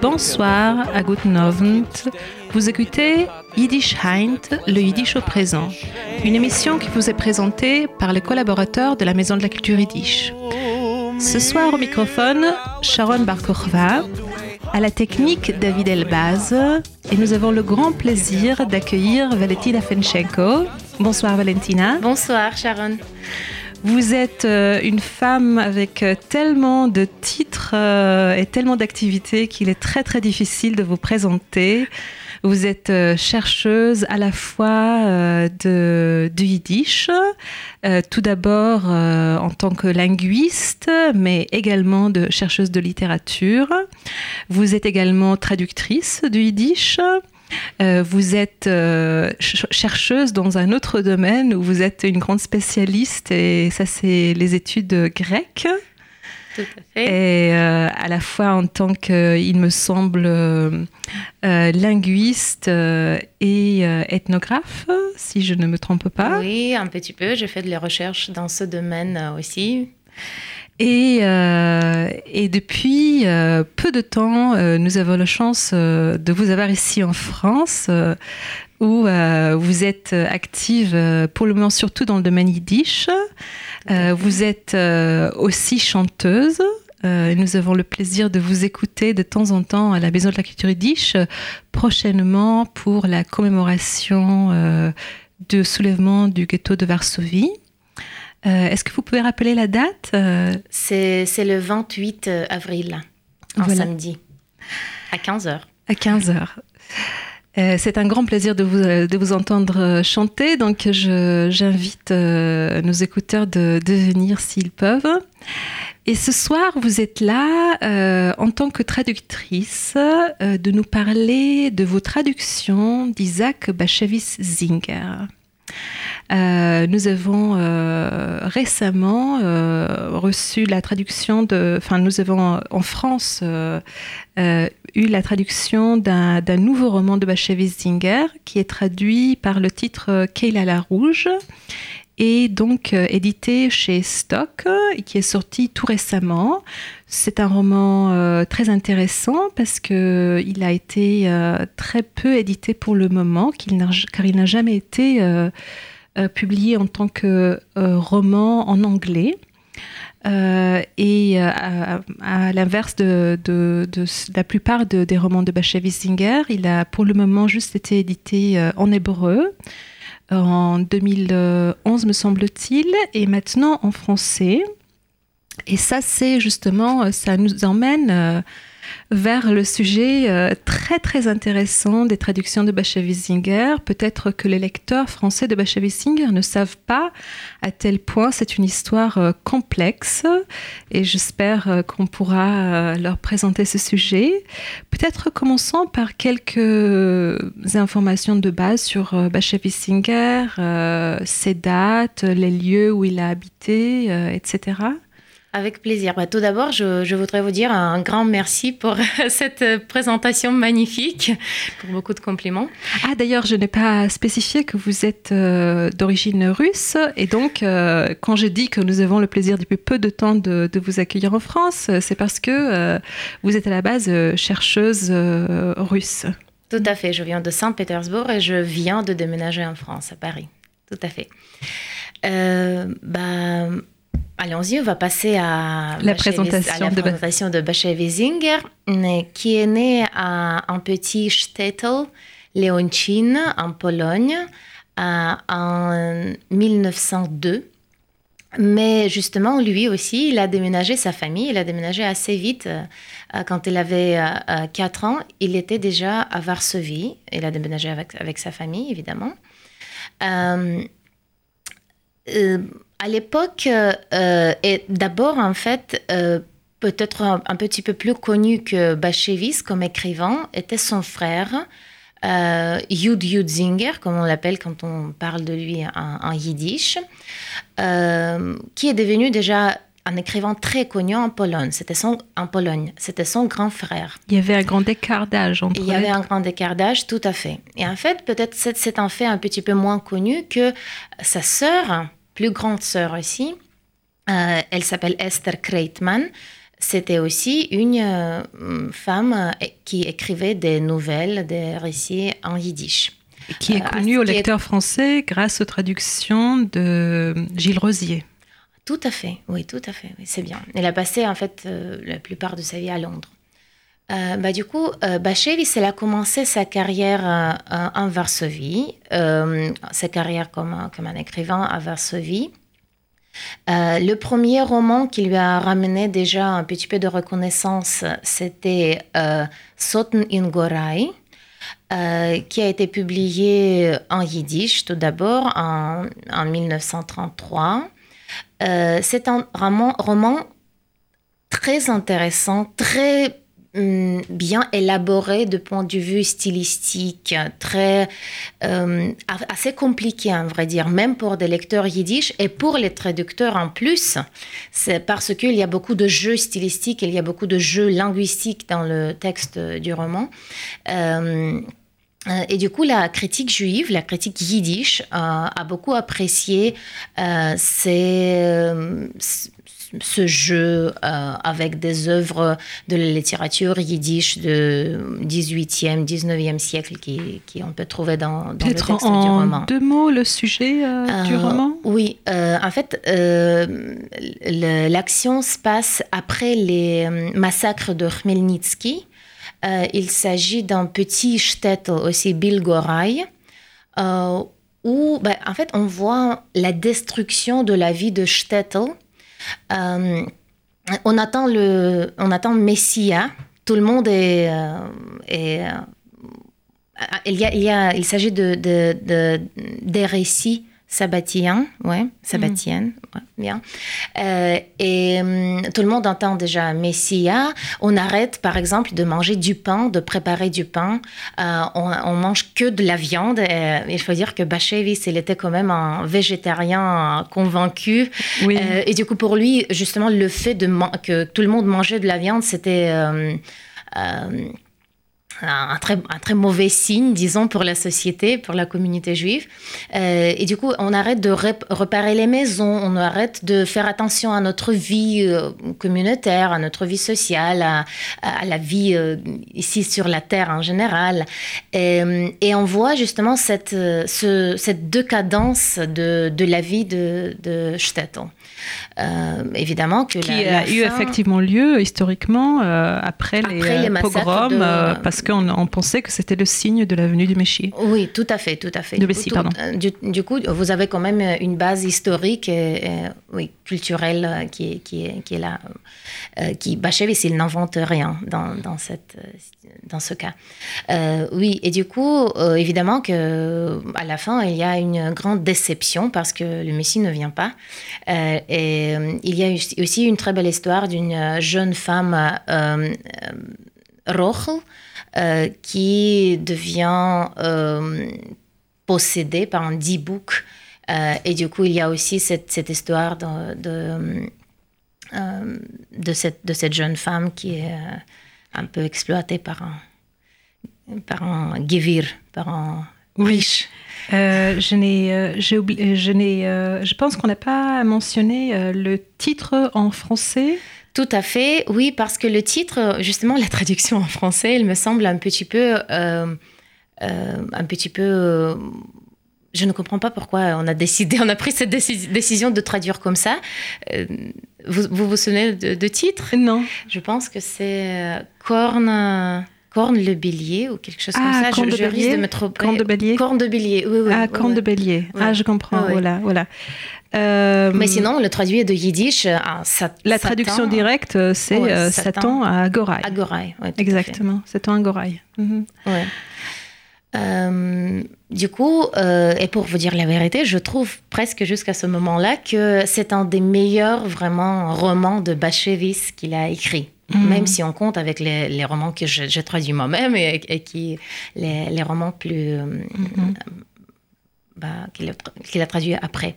Bonsoir, à Guten Abend. Vous écoutez Yiddish Heint, le Yiddish au présent, une émission qui vous est présentée par les collaborateurs de la Maison de la Culture Yiddish. Ce soir au microphone, Sharon Barkorva, à la technique David Elbaz, et nous avons le grand plaisir d'accueillir Valentina Fenchenko. Bonsoir Valentina. Bonsoir Sharon. Vous êtes euh, une femme avec euh, tellement de titres euh, et tellement d'activités qu'il est très très difficile de vous présenter. Vous êtes euh, chercheuse à la fois euh, de, du yiddish, euh, tout d'abord en tant que linguiste, mais également de chercheuse de littérature. Vous êtes également traductrice du yiddish. vous êtes chercheuse dans un autre domaine où vous êtes une grande spécialiste et ça c'est les études grecques. Tout à fait. Et euh, à la fois en tant que, il me semble, euh, euh, linguiste et ethnographe, si je ne me trompe pas. Oui, un petit peu. J'ai fait de la recherche dans ce domaine aussi. Et, euh, et depuis euh, peu de temps, euh, nous avons la chance de vous avoir ici en France, où vous êtes active pour le moment surtout dans le domaine yiddish. Euh, vous êtes euh, aussi chanteuse. Euh, nous avons le plaisir de vous écouter de temps en temps à la Maison de la Culture Yiddish, euh, prochainement pour la commémoration du soulèvement du ghetto de Varsovie. Est-ce que vous pouvez rappeler la date C'est c'est le 28 avril, un Voilà. samedi, à 15h. À 15h. C'est un grand plaisir de vous, euh, de vous entendre euh, chanter, donc j'invite euh, nos écouteurs de, de venir s'ils peuvent. Et ce soir, vous êtes là euh, en tant que traductrice euh, de nous parler de vos traductions d'Isaac Bashevis Zinger. Euh, nous avons euh, récemment euh, reçu la traduction de, enfin nous avons en France eu la traduction d'un nouveau roman de Bashevis Zinger qui est traduit par le titre Keila la Rouge et donc euh, édité chez Stock euh, qui est sorti tout récemment. C'est un roman euh, très intéressant parce que il a été très peu édité pour le moment, car il n'a jamais été publié en tant que roman en anglais. Et à, l'inverse de, la plupart de- des romans de Bashevis Singer, il a pour le moment juste été édité en hébreu en 2011 me semble-t-il, et maintenant en français. Et ça, c'est justement, ça nous emmène euh, vers le sujet euh, très très intéressant des traductions de Bashevis Singer. Peut-être que les lecteurs français de Bashevis Singer ne savent pas à tel point c'est une histoire euh, complexe et j'espère euh, qu'on pourra leur présenter ce sujet. Peut-être commençons par quelques informations de base sur Bashevis Singer, euh, ses dates, les lieux où il a habité, etc. Avec plaisir. Bah, tout d'abord, je, je voudrais vous dire un grand merci pour cette présentation magnifique, pour beaucoup de compliments. Ah, d'ailleurs, je n'ai pas spécifié que vous êtes euh, d'origine russe. Et donc, euh, quand je dis que nous avons le plaisir depuis peu de temps de, de vous accueillir en France, euh, c'est parce que euh, vous êtes à la base chercheuse russe. Tout à fait. Je viens de Saint-Pétersbourg et je viens de déménager en France, à Paris. Tout à fait. Bah, Allons-y, on va passer à La présentation à la de Ba- présentation de Bashevis Zinger, né- qui est né à un petit shtetl, Leoncin, en Pologne, euh, en 1902. Mais justement, lui aussi, il a déménagé sa famille, il a déménagé assez vite. euh, euh, Quand il avait euh, 4 ans, il était déjà à Varsovie. Il a déménagé avec, avec sa famille, évidemment. Euh, euh, à l'époque, euh, et d'abord, en fait, euh, peut-être un, un petit peu plus connu que Bashevis comme écrivain, était son frère, euh, Yud Yudzinger, comme on l'appelle quand on parle de lui en, en yiddish, euh, qui est devenu déjà un écrivain très connu en Pologne. C'était son, en Pologne. C'était son grand frère. Il y avait un grand écart d'âge entre Il y avait un grand écart d'âge, tout à fait. Et en fait, peut-être c'est un fait un petit peu moins connu que sa sœur, plus grande sœur aussi, euh, elle s'appelle Esther Kreitman. C'était aussi une euh, femme euh, qui écrivait des nouvelles, des récits en yiddish. Qui est connue au lecteur français grâce aux traductions de Gilles Rosier. Tout à fait, oui, tout à fait, c'est bien. Elle a passé en fait la plupart de sa vie à Londres. Bah, du coup, euh, elle a commencé sa carrière en Varsovie, sa carrière comme, comme un écrivain à Varsovie. Euh, le premier roman qui lui a ramené déjà un petit peu de reconnaissance, c'était euh, Sotten in Gorai, euh, qui a été publié en yiddish tout d'abord en, 1933. c'est un roman très intéressant, très bien élaboré de point de vue stylistique, très euh, assez compliqué, à vrai dire, même pour des lecteurs yiddish et pour les traducteurs en plus. C'est parce qu'il y a beaucoup de jeux stylistiques, il y a beaucoup de jeux linguistiques dans le texte du roman. Euh, euh, et du coup, la critique juive, la critique yiddish, a beaucoup apprécié ces, ce jeu euh, avec des œuvres de la littérature yiddish du 18e, 19e siècle qui, qui on peut trouver dans, dans le texte en du roman. deux mots le sujet euh, du euh, roman? Oui, en fait, l'action se passe après les massacres de Khmelnytsky. il s'agit d'un petit shtetl aussi, Bilgorai, où ben, en fait on voit la destruction de la vie de shtetl euh, on attend le, on attend Messia. Tout le monde est, euh, euh, il y a, il, s'agit de, des récits sabbatien, ouais, sabbatienne, mm. bien. Euh, et hum, tout le monde entend déjà Messia. On arrête, par exemple, de manger du pain, de préparer du pain. Euh, on, mange que de la viande. Et, il faut dire que Bachevis, il était quand même un végétarien convaincu. Oui. Euh, et du coup, pour lui, justement, le fait de que tout le monde mangeait de la viande, c'était un très, un très mauvais signe, disons, pour la société, pour la communauté juive. Euh, et du coup, on arrête de repérer les maisons, on arrête de faire attention à notre vie euh, communautaire, à notre vie sociale, à, la vie euh, ici sur la Terre en général. Et, on voit justement cette, ce, cette décadence de, de la vie de, de Stettel. Euh, évidemment que qui a eu effectivement lieu historiquement euh, après, les, euh, pogroms parce qu'on pensait que c'était le signe de la venue du Messie. Oui, tout à fait, tout à fait. De Messie, pardon. Du, coup, vous avez quand même une base historique et, oui, culturelle qui, qui, est, qui est là. qui Bachevis, il n'invente rien dans, dans, cette, dans ce cas. oui, et du coup, évidemment que à la fin, il y a une grande déception parce que le Messie ne vient pas. Et euh, il y a aussi une très belle histoire d'une euh, jeune femme, euh, euh qui devient possédée par un D-book. et du coup, il y a aussi cette, cette histoire de, de, cette, de cette jeune femme qui est un peu exploitée par un, par un par un riche. Euh, je n'ai, euh, je n'ai, euh, je pense qu'on n'a pas mentionné le titre en français. Tout à fait, oui, parce que le titre, justement, la traduction en français, il me semble un petit peu, un petit peu. je ne comprends pas pourquoi on a décidé, on a pris cette décision de traduire comme ça. vous, vous vous souvenez de, de titre? Non. Je pense que c'est Corne. Corne le bélier ou quelque chose comme ah, ça. Corne je, de risque de me tromper. Corne de bélier. Corne de bélier, oui, oui. Ah, corne de bélier. Ah, je comprends. Voilà, voilà. Euh, Mais sinon, le traduit de yiddish, euh, la traduction directe, euh, c'est Satan, à. Agorai, oui. Exactement, Satan à Agorai. Mhm. du coup, et pour vous dire la vérité, je trouve presque jusqu'à ce moment-là que c'est un des meilleurs vraiment romans de Bachevis qu'il a écrit. Mm. Même si on compte avec les, romans que j'ai traduits moi-même et, qui les, romans plus mm-hmm. bah, qu'il a, traduit après.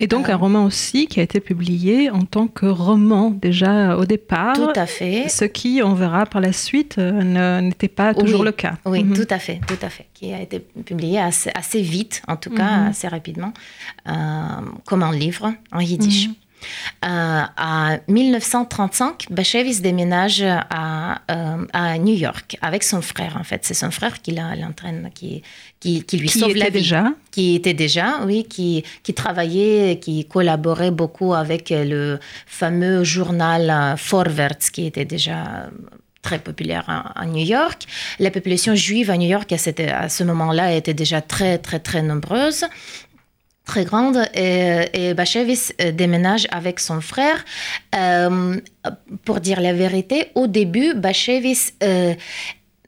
Et donc un roman aussi qui a été publié en tant que roman déjà au départ. Tout à fait. Ce qui, on verra par la suite, n'était pas toujours le cas. Oui, mhm. tout à fait, tout à fait. Qui a été publié assez, assez vite, en tout cas mhm. assez rapidement, comme un livre en yiddish. Euh, en 1935, Bashevis déménage à, euh, à, New York avec son frère. En fait, c'est son frère qui l'entraîne, qui, qui, qui, lui sauve la vie. déjà Qui était déjà, oui, qui, qui travaillait, qui collaborait beaucoup avec le fameux journal euh, Forward, qui était déjà très populaire à, New York. La population juive à New York à, à ce moment-là était déjà très, très, très nombreuse très grande et, et Bachevis euh, déménage avec son frère. Euh, pour dire la vérité, au début, Bachevis euh,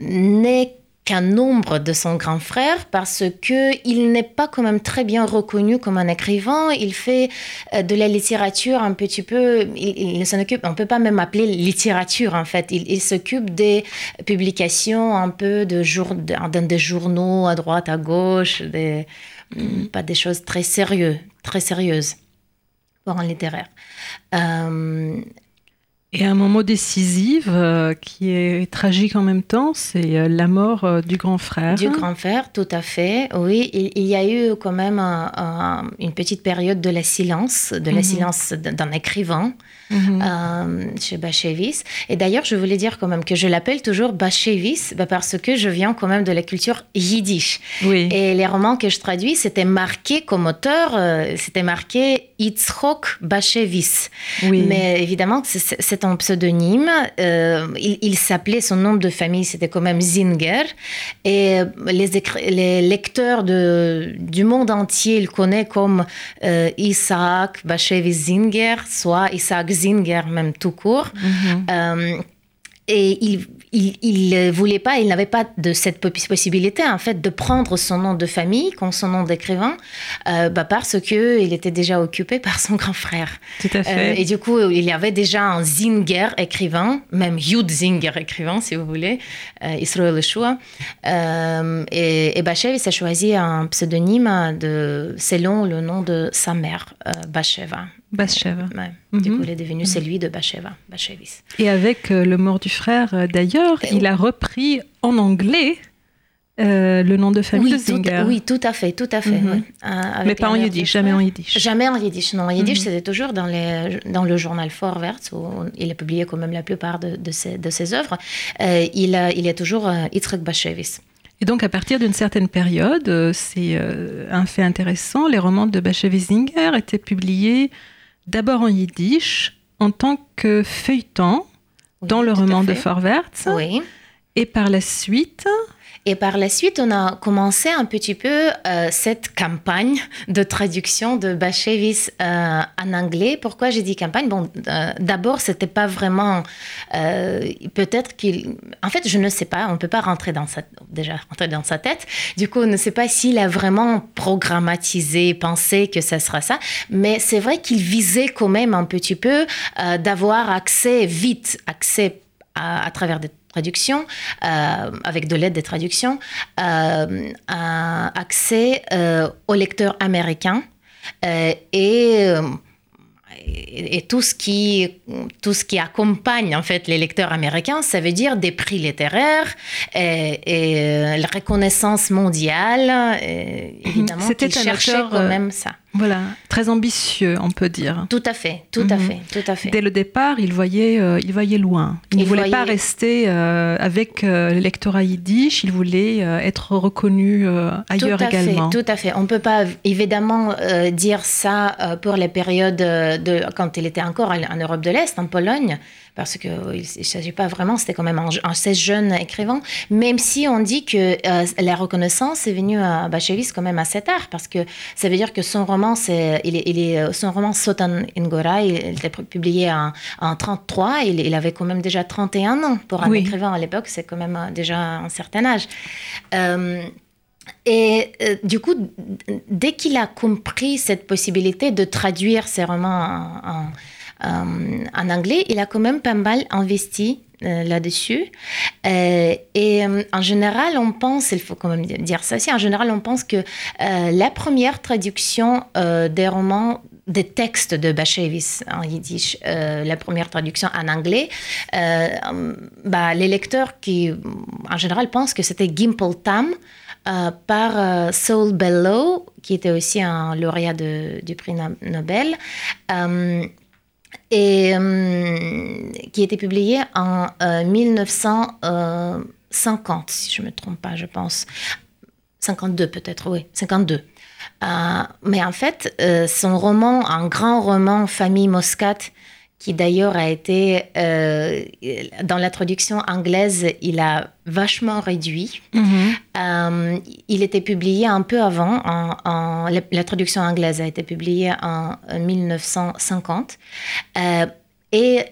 n'est qu'un nombre de son grand frère parce que il n'est pas quand même très bien reconnu comme un écrivain. Il fait de la littérature un petit peu. Il, s'en occupe. On peut pas même appeler littérature en fait. Il, s'occupe des publications un peu de jour, dans des journaux à droite, à gauche, des pas des choses très sérieuses, très sérieuses pour un littéraire. Euh, et un moment décisif euh, qui est tragique en même temps, c'est euh, la mort euh, du grand frère. Du grand frère, tout à fait. Oui, il, y a eu quand même une petite période de la silence, de la mhm. silence d'un écrivain mhm. chez Bachevis. Et d'ailleurs, je voulais dire quand même que je l'appelle toujours Bachevis bah, parce que je viens quand même de la culture yiddish. Oui. Et les romans que je traduis, c'était marqué comme auteur, c'était marqué Yitzhok Bachevis. Oui. Mais évidemment, c'est un pseudonyme. Euh, il, s'appelait, son nom de famille, c'était quand même Zinger. Et les, les lecteurs de, du monde entier le connaissent comme euh, Isaac Bashevis Zinger, soit Isaac Zinger, même tout court. Mhm. Euh, et il il ne voulait pas, il n'avait pas de cette possibilité en fait de prendre son nom de famille comme son nom d'écrivain euh, bah, parce que il était déjà occupé par son grand frère. Tout à fait. Euh, et du coup, il y avait déjà un Zinger écrivain, même Yud Zinger écrivain si vous voulez, euh, Israël et, et Bachev, il choisi un pseudonyme de, selon le nom de sa mère, Bacheva. Bathsheba. Du coup, il est devenu celui de Bathsheba, Bachevis. Et avec euh, le mort du frère, euh, d'ailleurs, il a repris en anglais euh, le nom de famille oui, de Zinger. oui, tout à fait, tout à fait. Mhm. Mais pas en yiddish, jamais en yiddish. Jamais en yiddish, non. En yiddish, mhm. c'était toujours dans, les, dans le journal Vorwärts, où il a publié quand même la plupart de, de, ses, de ses œuvres. il, a, il a toujours Yitzhak Et donc, à partir d'une certaine période, c'est un fait intéressant, les romans de Bashevis-Zinger étaient publiés d'abord en yiddish, en tant que feuilleton dans le roman de Forwärts. Oui. Et par la suite, et par la suite, on a commencé un petit peu euh, cette campagne de traduction de Bachevis euh, en anglais. Pourquoi j'ai dit campagne? Bon, euh, d'abord, c'était pas vraiment. Peut-être qu'il. En fait, je ne sais pas. On peut pas rentrer dans sa déjà rentrer dans sa tête. Du coup, on ne sait pas s'il a vraiment programmatisé, pensé que ça sera ça. Mais c'est vrai qu'il visait quand même un petit peu d'avoir accès vite, accès à, à travers des traduction, euh, avec de l'aide des traductions, euh, accès euh, aux lecteurs américains et et, tout ce qui tout ce qui accompagne en fait les lecteurs américains, ça veut dire des prix littéraires et, la reconnaissance mondiale. évidemment, c'était cherchait quand même ça. Voilà, très ambitieux, on peut dire. Tout à fait, tout à mhm. fait, tout à fait. Dès le départ, il voyait, euh, il voyait loin. Il ne voulait pas rester euh, avec euh, l'électorat yiddish, il voulait être reconnu ailleurs tout à également. Fait, tout à fait. On ne peut pas évidemment dire ça pour les périodes de, quand il était encore en Europe de l'Est, en Pologne parce qu'il ne s'agit pas vraiment, c'était quand même un, assez jeune écrivain, même si on dit que euh, la reconnaissance est venue à Bachevis quand même assez tard, parce que ça veut dire que son roman, c'est, il est, il est, euh, son roman Sotan Ingora, il, il était publié en, en 33, il, il, avait quand même déjà 31 ans pour un écrivain à l'époque, c'est quand même euh, déjà un certain âge. et du coup, dès qu'il a compris cette possibilité de traduire ses romans en, en, en anglais, il a quand même pas mal investi là-dessus. et en général, on pense, il faut quand même dire ça aussi, en général, on pense que la première traduction des romans des textes de Bashevis en yiddish, la première traduction en anglais, bah, les lecteurs qui, en général, pensent que c'était Gimple Tam, euh, par euh, Saul Bellow, qui était aussi un lauréat du prix Nobel, euh, et qui était publié en 1950, si je ne me trompe pas, je pense. 52 peut-être, oui, 52. mais en fait, son roman, un grand roman, Famille Moscat, qui d'ailleurs a été, euh, dans la traduction anglaise, il a vachement réduit. Mhm. Euh, il était publié un peu avant, en, la, traduction anglaise a été publiée en 1950. Euh, et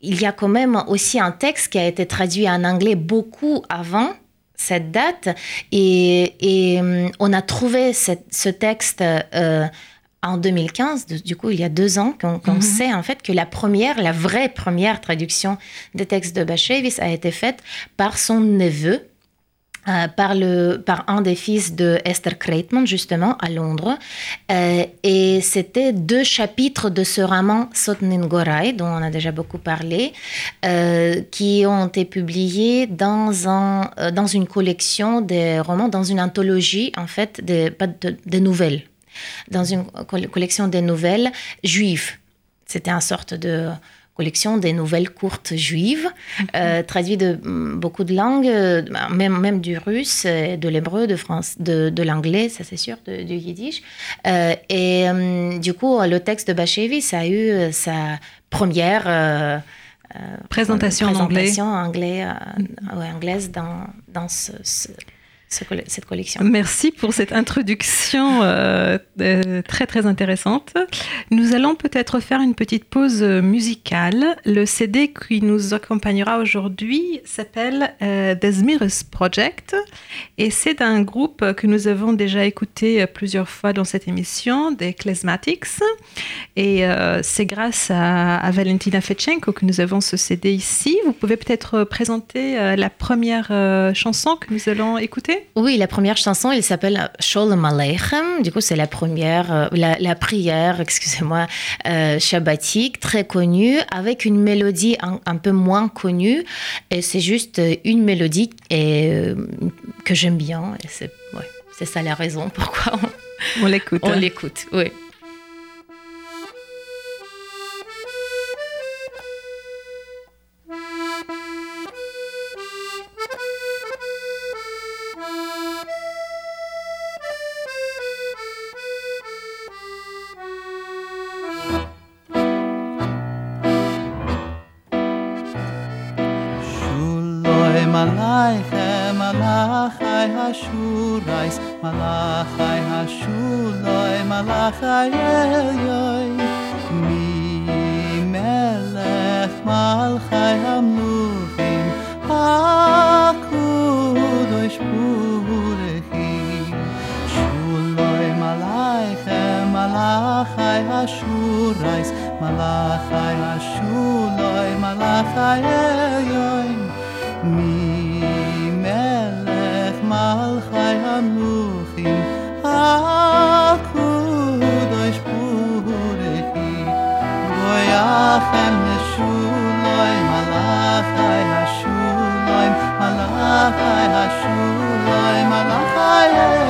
il y a quand même aussi un texte qui a été traduit en anglais beaucoup avant cette date. Et, et on a trouvé ce texte en 2015, du coup il y a deux ans, qu'on mhm. sait en fait que la première, la vraie première traduction des textes de Bashevis a été faite par son neveu, euh, par, le, par un des fils de Esther Kreitman, justement, à Londres. Euh, et c'était deux chapitres de ce roman Sotnin Gorai, dont on a déjà beaucoup parlé, euh, qui ont été publiés dans, un, dans une collection de romans, dans une anthologie, en fait, de, pas de nouvelles dans une collection des nouvelles juives. C'était une sorte de collection des nouvelles courtes juives, mhm. euh, traduites de mm, beaucoup de langues, euh, même, même du russe, de l'hébreu, de, France, de, de l'anglais, ça c'est sûr, du yiddish. Euh, et du coup, le texte de Bachevi, ça a eu sa première... présentation, présentation en anglais, anglais anglaise dans, dans ce cette collection. Merci pour cette introduction euh, euh, très très intéressante. Nous allons peut-être faire une petite pause musicale. Le CD qui nous accompagnera aujourd'hui s'appelle euh, Desmirus Project et c'est un groupe que nous avons déjà écouté plusieurs fois dans cette émission, des Klezmatics. Et c'est grâce à, à, Valentina Fetchenko que nous avons ce CD ici. Vous pouvez peut-être présenter la première chanson que nous allons écouter oui, la première chanson, elle s'appelle Sholem Aleichem. Du coup, c'est la première, euh, la, prière, excusez-moi, euh, shabbatique, très connue, avec une mélodie un, peu moins connue. Et c'est juste une mélodie et, euh, que j'aime bien. Et c'est ouais, ça la raison pourquoi on, on l'écoute. On l'écoute, oui. Malachai hashuloi malachai elyoy mi melech malchai hamluchim hakudosh purechim shuloi malaichem malachai hashurais malachai hashuloi malachai I am.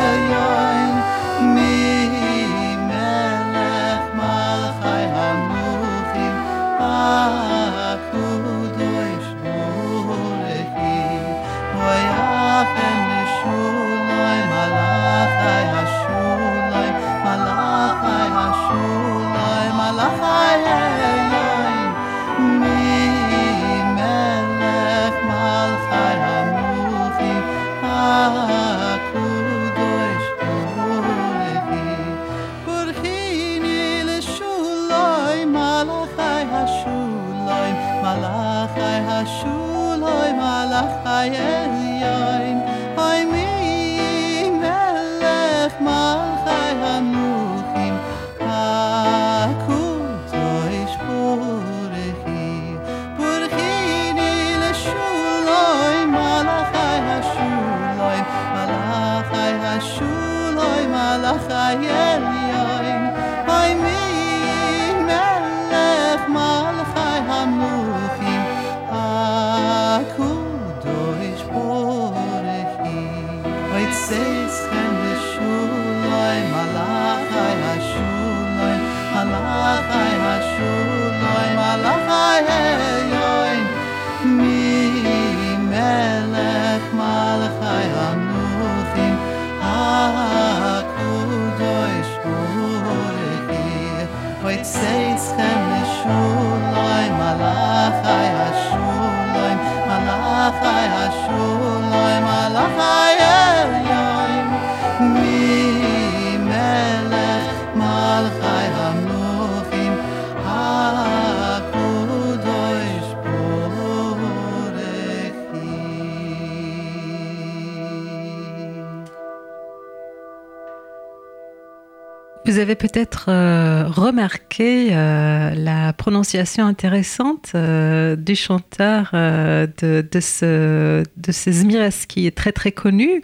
Vous avez peut-être euh, remarqué euh, la prononciation intéressante euh, du chanteur de, de, ce, de ce Zmiras qui est très très connu.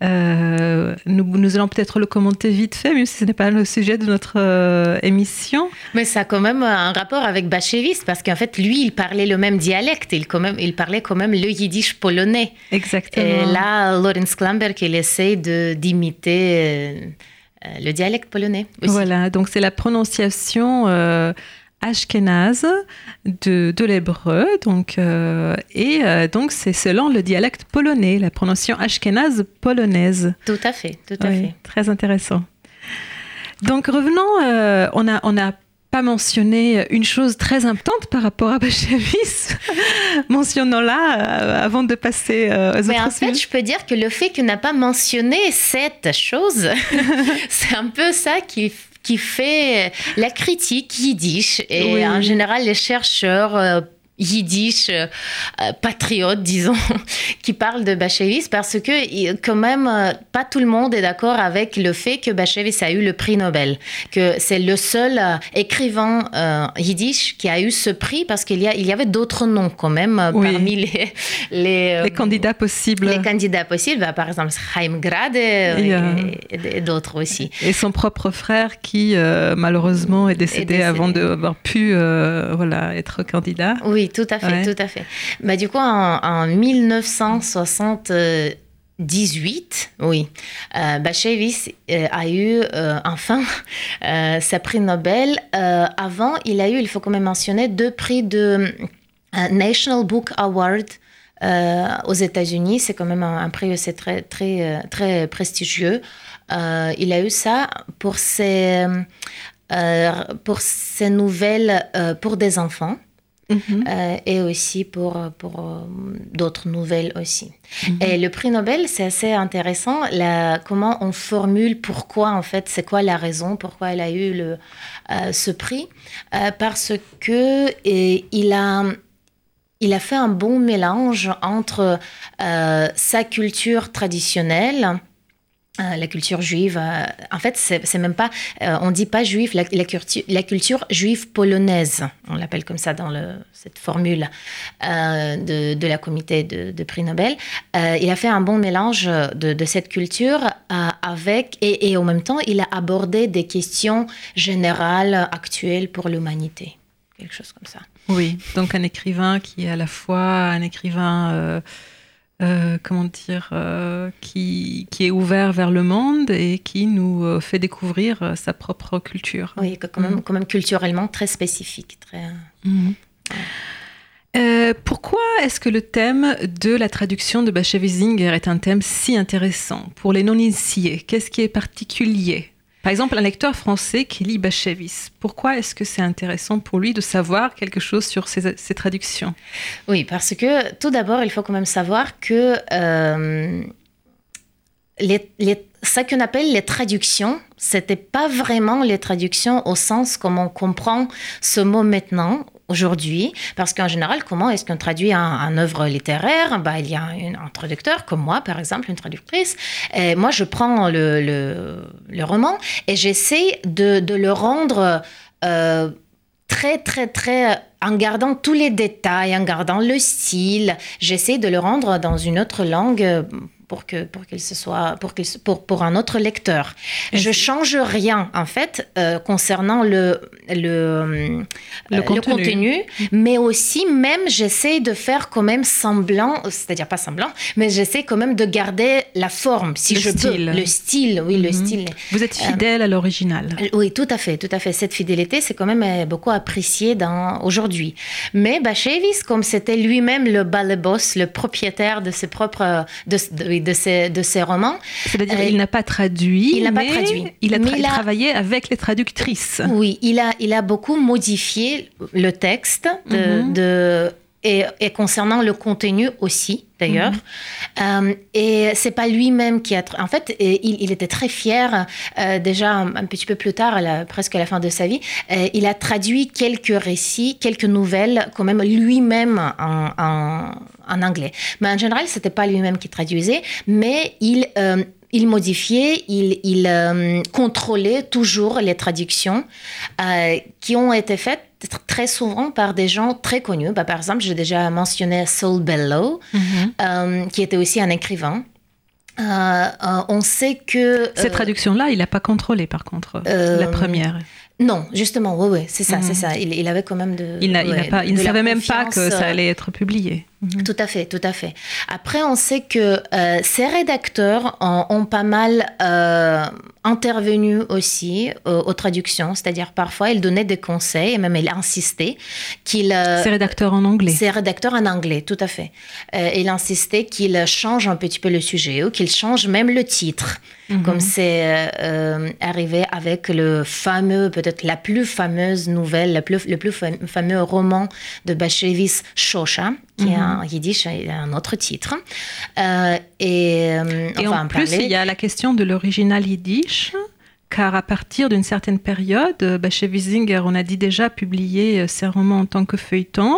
Nous, nous allons peut-être le commenter vite fait, même si ce n'est pas le sujet de notre émission. Mais ça a quand même un rapport avec Bacheviste, parce qu'en fait, lui, il parlait le même dialecte, il, quand même, il parlait quand même le yiddish polonais. Exactement. Et là, Lorenz Klamberg, il essaie d'imiter le dialecte polonais aussi. Voilà, donc c'est la prononciation euh, ashkénaze de, de l'hébreu, donc, euh, et euh, donc c'est selon le dialecte polonais, la prononciation ashkénaze polonaise. Tout à fait, tout à Oui, fait. Très intéressant. Donc revenons, euh, on a, on a pas mentionné une chose très importante par rapport à Bachevis. Mentionnons-la euh, avant de passer euh, aux Mais en autres fait, sujets. je peux dire que le fait qu'il n'a pas mentionné cette chose, c'est un peu ça qui, qui fait la critique yiddish. Et Oui. en général, les chercheurs euh, yiddish euh, euh, patriotes, disons, qui parlent de Bachevis parce que quand même, euh, pas tout le monde est d'accord avec le fait que Bachevis a eu le prix Nobel, que c'est le seul euh, écrivain euh, yiddish qui a eu ce prix parce qu'il y, a, il y avait d'autres noms quand même Oui. parmi les, les, Les candidats possibles. les candidats possibles, bah, par exemple Chaim Grade et, Et, et- et d'autres aussi. Et son propre frère qui malheureusement est décédé, décédé. avant d'avoir pu voilà, être candidat. Oui, tout à fait, Ouais. tout à fait. Bah, du coup, en, en 1978, oui, euh, euh, a eu euh, enfin euh, sa prix Nobel. Avant, il a eu, il faut quand même mentionner, deux prix de National Book Award. euh, aux États-Unis, c'est quand même un, un prix aussi très, très, très prestigieux. Euh, il a eu ça pour ses, euh, pour ses nouvelles pour des enfants. Mhm. Euh, et aussi pour, pour euh, d'autres nouvelles aussi. Mhm. Et le prix Nobel, c'est assez intéressant, la, comment on formule pourquoi, en fait, c'est quoi la raison, pourquoi elle a eu le, euh, ce prix. Parce que et, il, a, il a fait un bon mélange entre sa culture traditionnelle, la culture juive, euh, en fait, c'est même pas, euh, on dit pas juif, la, culture, la culture juive polonaise, on l'appelle comme ça dans le, cette formule euh, de, de la comité de, prix Nobel. Euh, il a fait un bon mélange de, cette culture euh, avec, et, et en même temps, il a abordé des questions générales, actuelles pour l'humanité. Quelque chose comme ça. Oui, donc un écrivain qui est à la fois un écrivain, euh, euh, comment dire, euh, qui, qui est ouvert vers le monde et qui nous euh, fait découvrir sa propre culture. Oui, quand, même, quand même culturellement très spécifique. Très... Mhm. Euh, pourquoi est-ce que le thème de la traduction de Bashevis-Singer est un thème si intéressant pour les non-initiés? Qu'est-ce qui est particulier? Par exemple, un lecteur français qui lit Bashevis, pourquoi est-ce que c'est intéressant pour lui de savoir quelque chose sur ces traductions? Oui, parce que tout d'abord, il faut quand même savoir que euh, les, ce qu'on appelle les traductions, c'était pas vraiment les traductions au sens comme on comprend ce mot maintenant aujourd'hui, parce qu'en général, comment est-ce qu'on traduit un, œuvre littéraire? Bah, Il y a un, traducteur, comme moi, par exemple, une traductrice. Et moi, je prends le, roman et j'essaie de, de, le rendre euh, très, très, très... En gardant tous les détails, en gardant le style, j'essaie de le rendre dans une autre langue pour que pour qu'il se soit pour qu'il pour pour un autre lecteur. Je change rien en fait euh, concernant le le euh, Le le contenu. contenu, mais aussi même j'essaie de faire quand même semblant, c'est-à-dire pas semblant, mais j'essaie quand même de garder la forme si Le je style. peux, le style, oui le Mhm. style. Vous êtes fidèle à l'original. Euh, Oui, tout à fait, tout à fait. Cette fidélité, c'est quand même euh, beaucoup apprécié dans aujourd'hui. Mais Bashevis, comme c'était lui-même le ballet-boss, le propriétaire de ses propres, euh, de, de, oui, de ses, de ses romans, C'est-à-dire euh, il n'a pas traduit. il n'a pas traduit. Il a, tra- il a- travaillé avec les traductrices. oui, il a, il a beaucoup modifié le texte de, Mhm. de- et, et concernant le contenu aussi, d'ailleurs. Mhm. Euh, et c'est pas lui-même qui a. En fait, il, il était très fier. euh, déjà un, un petit peu plus tard, presque à la fin de sa vie, euh, il a traduit quelques récits, quelques nouvelles, quand même lui-même en, en- en anglais. Mais en général, c'était pas lui-même qui traduisait, mais il. Il modifiait, il, il euh, contrôlait toujours les traductions euh, qui ont été faites tr- très souvent par des gens très connus. Bah, par exemple, j'ai déjà mentionné Saul Bellow, Mhm. euh, qui était aussi un écrivain. On sait que... Cette traduction-là, il n'a pas contrôlé, par contre, la première. non, justement, oui, oui, c'est ça, c'est ça. Il, il avait quand même de... Il, ouais, pas, il de ne savait même pas que ça allait être publié. Mhm. Tout à fait, tout à fait. Après, on sait que euh, ces rédacteurs ont, ont pas mal euh, intervenu aussi euh, aux traductions, c'est-à-dire parfois ils donnaient des conseils et même ils insistaient qu'il... euh, C'est rédacteur en anglais. C'est rédacteur en anglais, tout à fait. Euh, il insistait qu'il change un petit peu le sujet ou qu'il change même le titre, Mhm. comme c'est arrivé avec le fameux, peut-être la plus fameuse nouvelle, le plus, le plus fam- fameux roman de Bashevis Shosha, qui est Mhm. en yiddish, il a un autre titre. Euh, et euh, Et on va en plus, il y a la question de l'original yiddish, car à partir d'une certaine période, euh, bah, chez Wiesinger, on a dit déjà publier euh, ses romans en tant que feuilleton,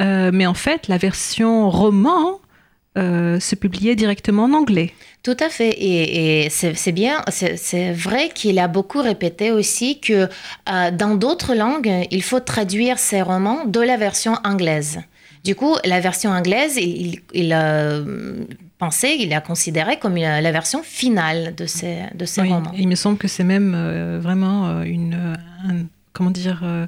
euh, mais en fait, la version roman euh, se publiait directement en anglais. Tout à fait. Et, et c'est bien, c'est c'est vrai qu'il a beaucoup répété aussi que euh, dans d'autres langues, il faut traduire ses romans de la version anglaise. Du coup, la version anglaise, il, il, a pensé, il a considéré comme la version finale de ses, de Oui, romans. il me semble que c'est même euh, vraiment euh, une. euh, un- comment dire euh,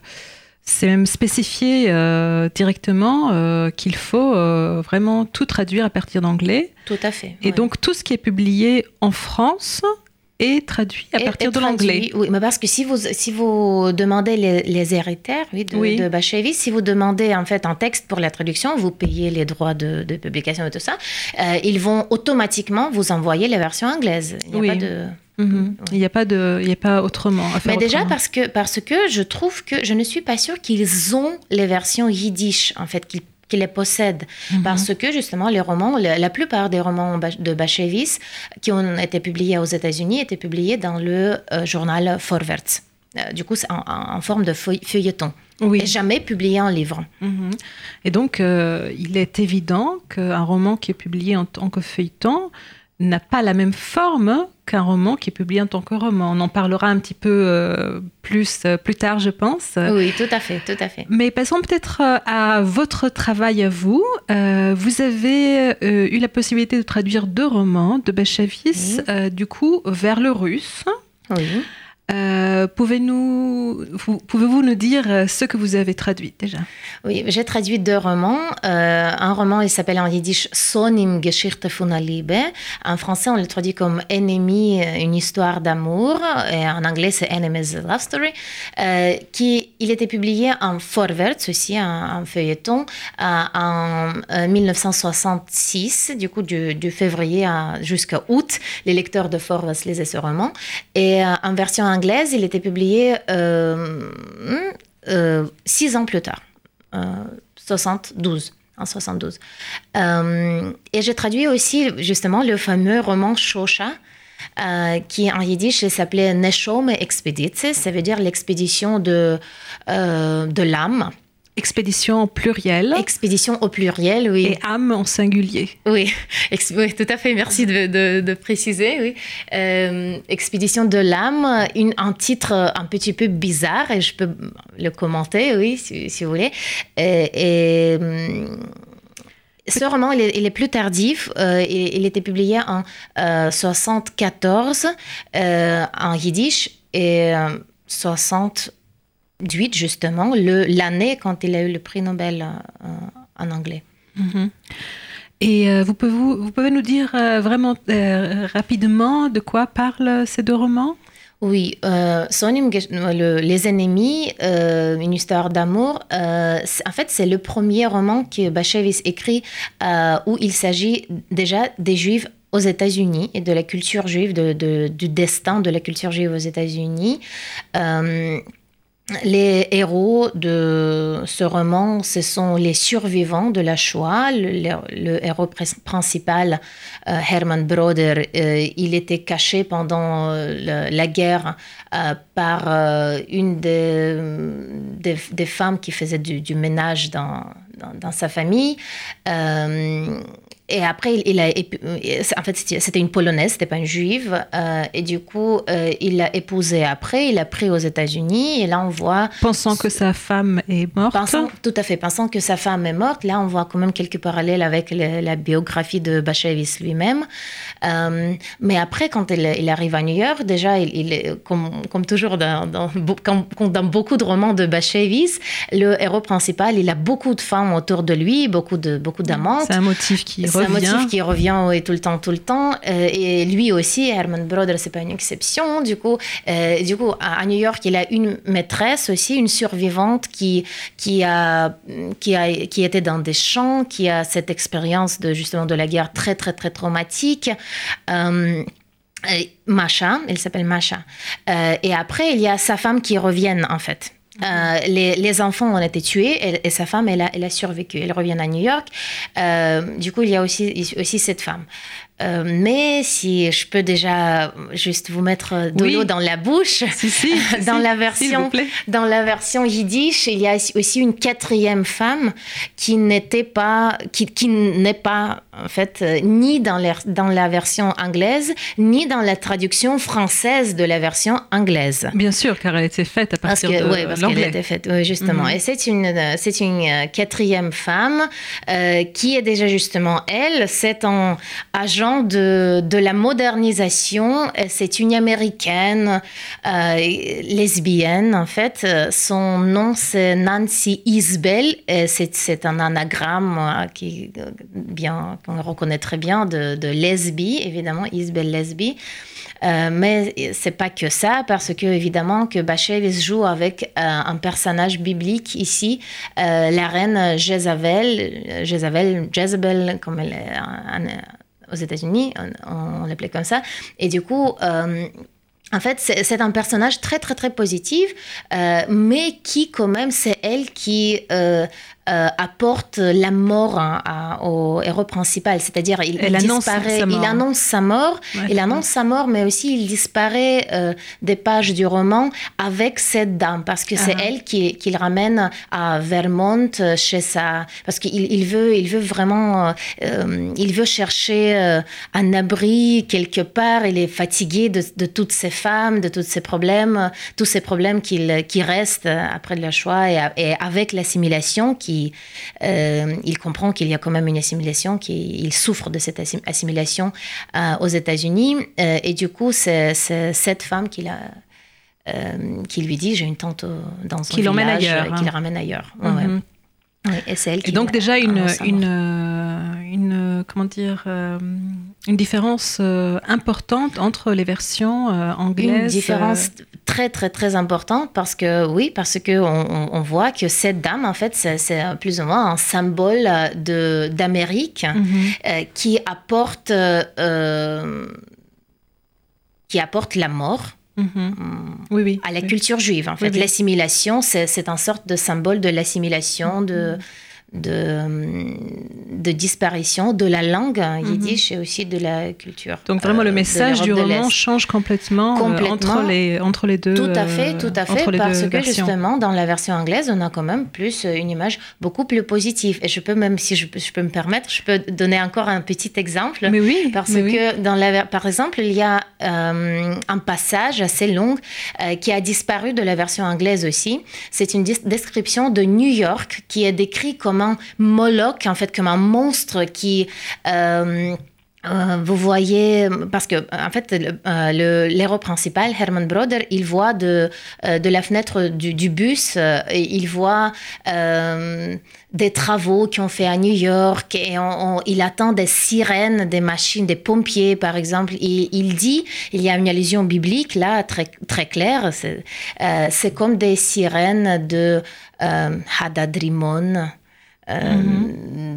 c'est même spécifié euh, directement euh, qu'il faut euh, vraiment tout traduire à partir d'anglais. Tout à fait. Et ouais. donc tout ce qui est publié en France est traduit à partir de l'anglais. Oui, mais parce que si vous, si vous demandez les, les héritaires oui, de, Oui. de si vous demandez en fait un texte pour la traduction, vous payez les droits de, de publication et tout ça, euh, ils vont automatiquement vous envoyer les versions anglaises. Il n'y a Oui. pas de... Mhm. Il n'y a pas de, il n'y a pas autrement. à faire Mais déjà autrement. parce que, parce que je trouve que je ne suis pas sûre qu'ils ont les versions yiddish, en fait, qu'ils qu'ils les possèdent. Mhm. Parce que justement, les romans, la, la plupart des romans de Bashevis qui ont été publiés aux États-Unis étaient publiés dans le euh, journal Vorwärts. Euh, du coup, en, forme de feuille- feuilleton. oui. Et jamais publié en livre. Mhm. Et donc, euh, il est évident qu'un roman qui est publié en tant que feuilleton n'a pas la même forme qu'un roman qui est publié en tant que roman. On en parlera un petit peu euh, plus, euh, plus tard, je pense. Oui, tout à fait, tout à fait. Mais passons peut-être euh, à votre travail à vous. Euh, vous avez eu la possibilité de traduire deux romans de Oui. euh, du coup, vers le russe. Oui. Euh, pouvez-vous nous dire euh, ce que vous avez traduit déjà? Oui, j'ai traduit deux romans. Euh, un roman, il s'appelle en yiddish Sonim Geschichte von Liebe. En français, on le traduit comme Ennemi, une histoire d'amour. Et en anglais, c'est Enemies Love Story. Euh, qui, il était publié en Vorwärts aussi, en, feuilleton, en euh, 1966, du coup, du, février jusqu'à août. Les lecteurs de Vorwärts lisaient ce roman. Et en version anglaise, il était publié euh, euh, six ans plus tard. Euh, 72, en 72. Euh, et j'ai traduit aussi justement le fameux roman Shosha, euh, qui en yiddish s'appelait Neshome Expedition, ça veut dire l'expédition de, euh, de l'âme. Expédition en pluriel. Expédition au pluriel, oui. Et âme en singulier. Oui, tout à fait, merci de, préciser, oui. Euh, expédition de l'âme, un titre un petit peu bizarre, et je peux le commenter, oui, si, vous voulez. Euh, et, euh, ce roman, il est, plus tardif. Il, était publié en 1974 en yiddish et 60 justement, l'année quand il a eu le prix Nobel euh, en anglais. Mhm. Et euh, vous, pouvez, vous, pouvez, nous dire euh, vraiment rapidement de quoi parlent ces deux romans? Oui, Sonium, le, Les ennemis, une histoire d'amour. en fait, c'est le premier roman que Bachevis écrit où il s'agit déjà des Juifs aux États-Unis et de la culture juive, de, du destin de la culture juive aux États-Unis. Les héros de ce roman, ce sont les survivants de la Shoah. Le, héros principal, euh, Hermann Broder, euh, il était caché pendant euh, la guerre par une des, femmes qui faisait du, ménage dans sa famille. Et après, il, a, en fait, c'était une polonaise, c'était pas une juive. euh, et du coup, euh, il l'a épousée après, il l'a pris aux États-Unis. Et là, on voit Pensant que sa femme est morte. Pensant, tout à fait, pensant que sa femme est morte, là on voit quand même quelques parallèles avec le- la biographie de Bashevis lui-même. Euh, mais après, quand il, il arrive à New York, déjà, il, il est, comme, comme toujours dans, dans, comme- dans beaucoup de romans de Bashevis, le héros principal, il a beaucoup de femmes autour de lui, beaucoup de beaucoup d'amantes. C'est un motif qui C'est un revient. motif qui revient oui, tout le temps, tout le temps. Euh, et lui aussi, Herman Broder, c'est pas une exception. Du coup, euh, du coup, à, à New York, il a une maîtresse aussi, une survivante qui qui a qui a qui était dans des champs, qui a cette expérience de justement de la guerre très très très traumatique. Euh, et Masha, elle s'appelle Masha. Euh, et après, il y a sa femme qui reviennent en fait. Euh, les, les enfants ont été tués et, et sa femme, elle a, elle a survécu. Elle revient à New York. Euh, du coup, il y a aussi, aussi cette femme. Euh, mais si je peux déjà juste vous mettre de Oui. l'eau dans la bouche, Si, si, si, dans la version dans la version yiddish, il y a aussi une quatrième femme qui n'était pas, qui, qui n'est pas en fait euh, ni dans la, dans la version anglaise ni dans la traduction française de la version anglaise. Bien sûr, car elle était faite à Parce partir que, de ouais, parce qu'elle était faite, oui, justement. Mhm. Et c'est une, euh, c'est une euh, quatrième femme euh, qui est déjà justement elle. C'est un agent de, de la modernisation. C'est une américaine euh, lesbienne, en fait. Son nom, c'est Nancy Isbell. C'est, un anagramme qui, euh, qu'on reconnaît très bien de, de évidemment, Isbell lesbie. Euh, mais c'est pas que ça, parce que évidemment que Bashevis joue avec euh, un personnage biblique ici, euh, la reine Jézabel, euh, Jézabel, Jezebel, comme elle est en- aux États-Unis, on, on l'appelait comme ça. Et du coup, euh, en fait, c'est un personnage très, très, très positif, euh, mais qui, quand même, c'est elle qui euh, euh, apporte la mort hein, à- au héros principal. C'est-à-dire, il, annonce disparaît, sa mort. il annonce sa mort, Ouais. il annonce sa mort, mais aussi il disparaît euh, des pages du roman avec cette dame, parce que c'est Ah. elle qui, qui le ramène à Vermont euh, chez sa... Parce qu'il il veut, il veut vraiment... euh, il veut chercher un abri quelque part, il est fatigué de, de toutes ces femmes, de tous ces problèmes, tous ces problèmes qu'il qui restent après la Shoah et, et avec l'assimilation, qui, euh, il comprend qu'il y a quand même une assimilation, qu'il souffre de cette assim- assimilation euh, aux États-Unis. Euh, et du coup, c'est cette femme qui, l'a, qui lui dit J'ai une tante dans un Qui l'emmène village, ailleurs, hein. Qui le ramène ailleurs. Ouais, ouais. Ouais, et c'est elle qui Et donc déjà une, comment dire, une différence euh, importante entre les versions euh, anglaises. Une différence très très très importante parce que oui parce que on, voit que cette dame en fait c'est plus ou moins un symbole de d'Amérique mhm. euh, qui apporte qui apporte la mort Oui, oui. à la oui. culture juive. En fait, l'assimilation, c'est c'est un sorte de symbole de l'assimilation, de, de, de disparition de la langue hein, yiddish et aussi de la culture. Donc vraiment euh, le de message du roman change complètement, euh, Complètement. entre, les, entre les deux. Tout à fait, euh, tout à fait, parce que versions. justement, dans la version anglaise, on a quand même plus euh, une image beaucoup plus positive. Et je peux même, si je, peux- je peux me permettre, je peux donner encore un petit exemple. Mais oui, Parce mais oui. que, dans la, par exemple, il y a euh, un passage assez long euh, qui a disparu de la version anglaise aussi. C'est une description de New York qui est décrit comme un Moloch, en fait, comme un monstre qui... euh, euh, vous voyez, parce que en fait, euh, l'héros principal, Herman Broder, il voit de, de la fenêtre du, bus, et il voit des travaux qui ont fait à New York, et on- il attend des sirènes, des machines, des pompiers, par exemple. Et il dit, il y a une allusion biblique là, très, très claire, c'est comme des sirènes de euh,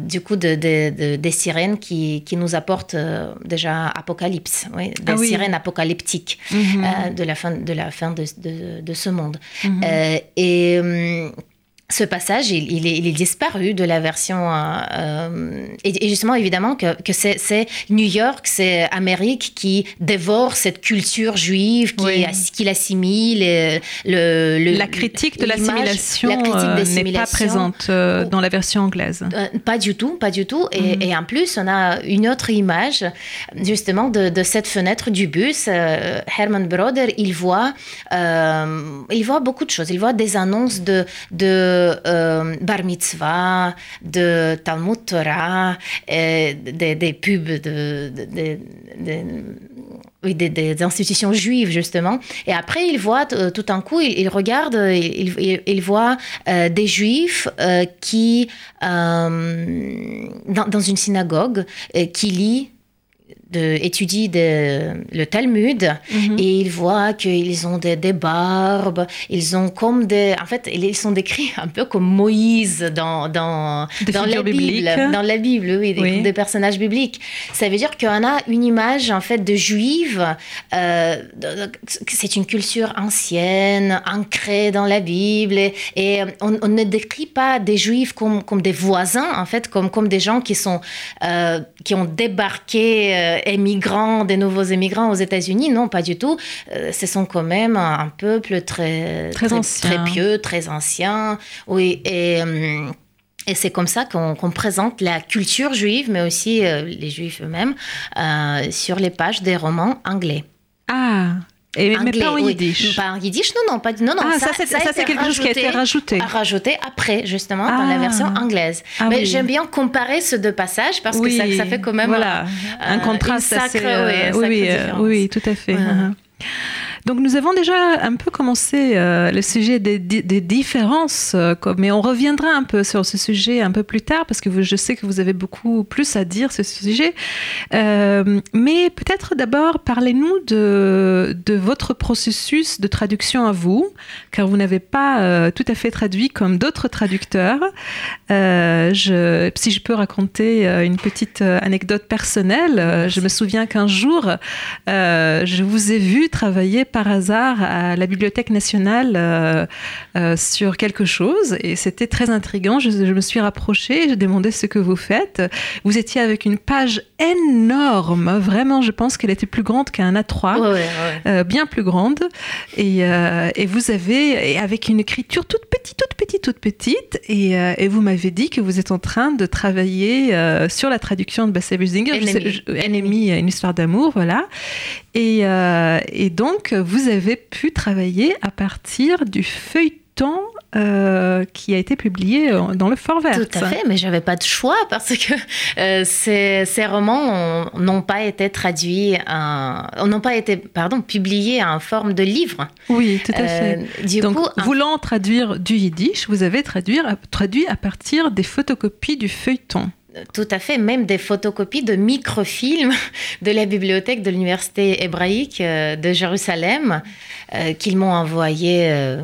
Du coup, de, de- de- des sirènes qui, qui nous apportent euh, déjà Apocalypse, oui, des Ah oui. sirènes apocalyptiques Mhm. euh, de la fin de, la fin de, de- de ce monde. Mhm. Euh, et hum, ce passage, il, il est, il est disparu de la version. euh, euh, et, et justement, évidemment, que, que c'est New York, c'est Amérique qui dévore cette culture juive, qui, Oui. qui l'assimile. et Le, le- La critique de l'assimilation la euh, n'est pas présente euh, dans la version anglaise. Euh, pas du tout, pas du tout. Et, Mhm. et en plus, on a une autre image, justement, de, de cette fenêtre du bus. Euh, Herman Broder, il voit, euh, il voit beaucoup de choses. Il voit des annonces de, de euh, bar mitzvah, de Talmud Torah, et des, pubs des, institutions juives, justement. Et après, il voit, euh, tout d'un coup, il, regarde, il, voit euh, des juifs euh, qui, euh, dans, une synagogue, euh, qui lit, de, étudie de- le Talmud, Mhm. et il voit qu'ils ont des, des barbes, ils ont comme des... En fait, ils sont décrits un peu comme Moïse dans, dans, dans la Bible. Dans la Bible, oui, des, Oui. des personnages bibliques. Ça veut dire qu'on a une image, en fait, de juive. euh, c'est une culture ancienne, ancrée dans la Bible. Et, et on, on ne décrit pas des juifs comme, comme des voisins, en fait, comme, comme des gens qui, sont, euh, qui ont débarqué, euh, émigrants, des nouveaux émigrants aux États-Unis. Non, pas du tout. Euh, ce sont quand même un, un peuple très, Très ancien. très pieux, très ancien. Oui, et. et c'est comme ça qu'on présente la culture juive, mais aussi euh, les juifs eux-mêmes, euh, sur les pages des romans anglais. Ah, et, mais Anglais, pas en oui. yiddish. Pas en yiddish, non, non, pas, non, non. ah, ça, c'est ça, c'est quelque chose qui a été rajouté. à rajouter après, justement, dans Ah. la version anglaise. Ah Mais oui. j'aime bien comparer ces deux passages parce que ça, ça fait quand même voilà, un, un- contraste assez, sacre- euh, oui, oui, sacre oui, euh, oui, tout à fait. Mhm. Donc nous avons déjà un peu commencé euh, le sujet des, di- des différences, euh, mais on reviendra un peu sur ce sujet un peu plus tard parce que vous- je sais que vous avez beaucoup plus à dire sur ce sujet. Euh, mais peut-être d'abord parlez-nous de, de votre processus de traduction à vous, car vous n'avez pas tout à fait traduit comme d'autres traducteurs. Je, si je peux raconter une petite anecdote personnelle, je me souviens qu'un jour, je vous ai vu travailler par hasard à la Bibliothèque nationale euh, euh, sur quelque chose et c'était très intriguant. Je, je me suis rapprochée, j'ai demandé ce que vous faites. Vous étiez avec une page énorme, vraiment, je pense qu'elle était plus grande qu'un A3 Ouais, ouais, ouais. euh, bien plus grande. Et, et vous avez, et avec une écriture toute petite, toute petite, toute petite. Et, et vous m'avez dit que vous êtes en train de travailler sur la traduction de Bassett Businger. Ennemi, une histoire d'amour, voilà. Et, euh, et donc, vous avez pu travailler à partir du feuilleton euh, qui a été publié euh, dans le Fort Vert. Tout à fait, mais j'avais pas de choix parce que euh, ces, ces romans ont- n'ont pas été traduits, n'ont pas été, pardon, publiés en forme de livre. Oui, tout à fait. Du Donc, coup, un- voulant traduire du yiddish, vous avez traduit, traduit à partir des photocopies du feuilleton. Tout à fait, même des photocopies de microfilms de la bibliothèque de l'université hébraïque euh, de Jérusalem euh, qu'ils m'ont envoyé, euh,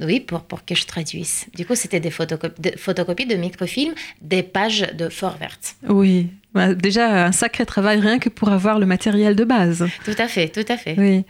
oui, pour, pour que je traduise. Du coup, c'était des photocopies de, photocopies de microfilms des pages de Fort Verte. Oui, Bah, déjà un sacré travail rien que pour avoir le matériel de base. Tout à fait, tout à fait. Oui.